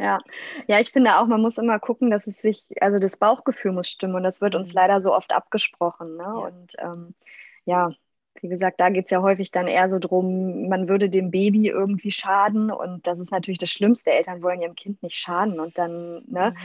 Ja, ja, ich finde auch, man muss immer gucken, dass es sich, also das Bauchgefühl muss stimmen und das wird uns mhm. leider so oft abgesprochen. Ne? Ja. Und ähm, ja, wie gesagt, da geht es ja häufig dann eher so drum, man würde dem Baby irgendwie schaden und das ist natürlich das Schlimmste. Eltern wollen ihrem Kind nicht schaden und dann, ne? Mhm.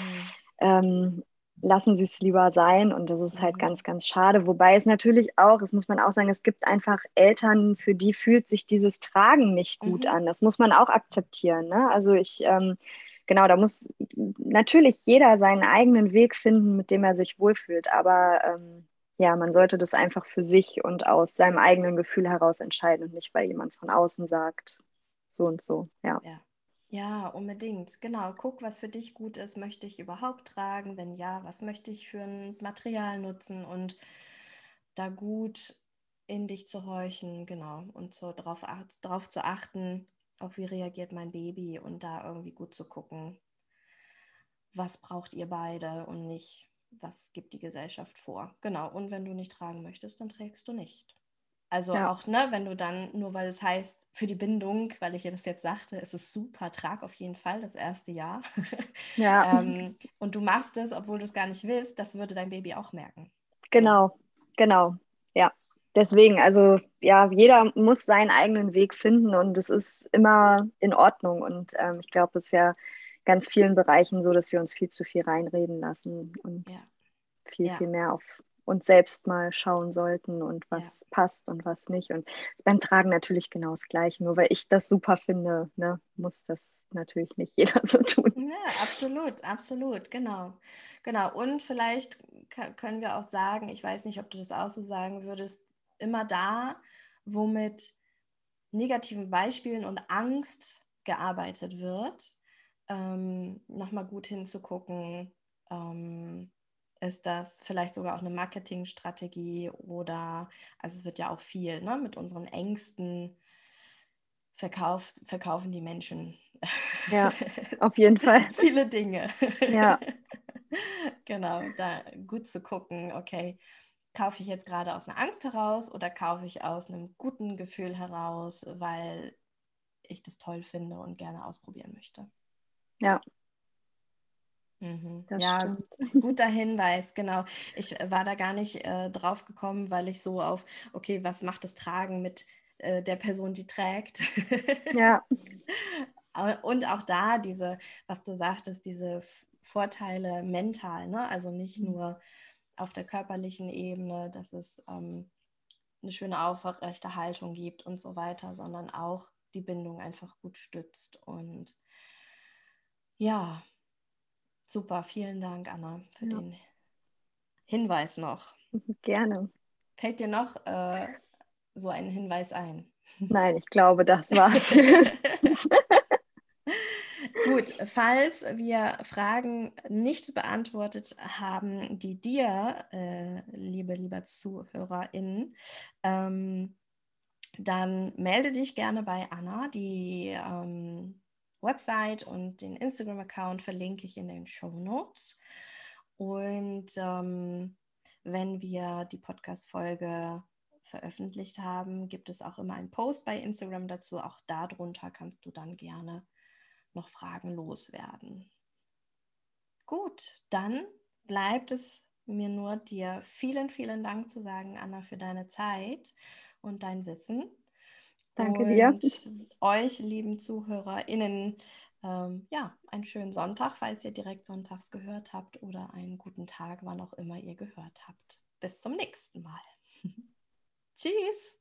ähm, lassen sie es lieber sein und das ist halt mhm. ganz, ganz schade. Wobei es natürlich auch, das muss man auch sagen, es gibt einfach Eltern, für die fühlt sich dieses Tragen nicht gut mhm. an. Das muss man auch akzeptieren. Ne? Also ich, ähm, genau, da muss natürlich jeder seinen eigenen Weg finden, mit dem er sich wohlfühlt, aber ähm, ja, man sollte das einfach für sich und aus seinem eigenen Gefühl heraus entscheiden und nicht, weil jemand von außen sagt, so und so, ja. ja. Ja, unbedingt. Genau. Guck, was für dich gut ist. Möchte ich überhaupt tragen? Wenn ja, was möchte ich für ein Material nutzen? Und da gut in dich zu horchen, genau. Und so darauf, darauf zu achten, auch wie reagiert mein Baby und da irgendwie gut zu gucken, was braucht ihr beide und nicht, was gibt die Gesellschaft vor. Genau. Und wenn du nicht tragen möchtest, dann trägst du nicht. Also ja. auch, ne, wenn du dann, nur weil es heißt, für die Bindung, weil ich dir das jetzt sagte, ist es super, trag auf jeden Fall das erste Jahr. Ja. ähm, und du machst es, obwohl du es gar nicht willst, das würde dein Baby auch merken. Genau, genau, ja. Deswegen, also ja, jeder muss seinen eigenen Weg finden und es ist immer in Ordnung. Und ähm, ich glaube, es ist ja ganz vielen Bereichen so, dass wir uns viel zu viel reinreden lassen und ja. viel, ja. viel mehr auf uns selbst mal schauen sollten und was ja. passt und was nicht. Und beim Tragen natürlich genau das Gleiche. Nur weil ich das super finde, ne, muss das natürlich nicht jeder so tun. Ja, absolut, absolut, genau. Genau. Und vielleicht können wir auch sagen, ich weiß nicht, ob du das auch so sagen würdest, immer da, wo mit negativen Beispielen und Angst gearbeitet wird, ähm, nochmal gut hinzugucken, ähm, ist das vielleicht sogar auch eine Marketingstrategie oder, also es wird ja auch viel ne, mit unseren Ängsten verkauf, verkaufen die Menschen. Ja, auf jeden Fall. Viele Dinge. Ja. genau, da gut zu gucken, okay, kaufe ich jetzt gerade aus einer Angst heraus oder kaufe ich aus einem guten Gefühl heraus, weil ich das toll finde und gerne ausprobieren möchte. Ja, Mhm. Ja, stimmt. guter Hinweis, genau. Ich äh, war da gar nicht äh, drauf gekommen, weil ich so auf, okay, was macht das Tragen mit äh, der Person, die trägt? Ja. Und auch da diese, was du sagtest, diese Vorteile mental, ne? Also nicht mhm. nur auf der körperlichen Ebene, dass es ähm, eine schöne aufrechte Haltung gibt und so weiter, sondern auch die Bindung einfach gut stützt. Und ja, Super, vielen Dank, Anna, für ja. den Hinweis noch. Gerne. Fällt dir noch äh, so ein Hinweis ein? Nein, ich glaube, das war's. Gut, falls wir Fragen nicht beantwortet haben, die dir, äh, liebe, lieber ZuhörerInnen, ähm, dann melde dich gerne bei Anna. Die ähm, Website und den Instagram-Account verlinke ich in den Show Notes. Und ähm, wenn wir die Podcast-Folge veröffentlicht haben, gibt es auch immer einen Post bei Instagram dazu. Auch darunter kannst du dann gerne noch Fragen loswerden. Gut, dann bleibt es mir nur dir vielen, vielen Dank zu sagen, Anna, für deine Zeit und dein Wissen. Danke und dir. Euch, lieben ZuhörerInnen, ähm, ja, einen schönen Sonntag, falls ihr direkt sonntags gehört habt oder einen guten Tag, wann auch immer ihr gehört habt. Bis zum nächsten Mal. Tschüss.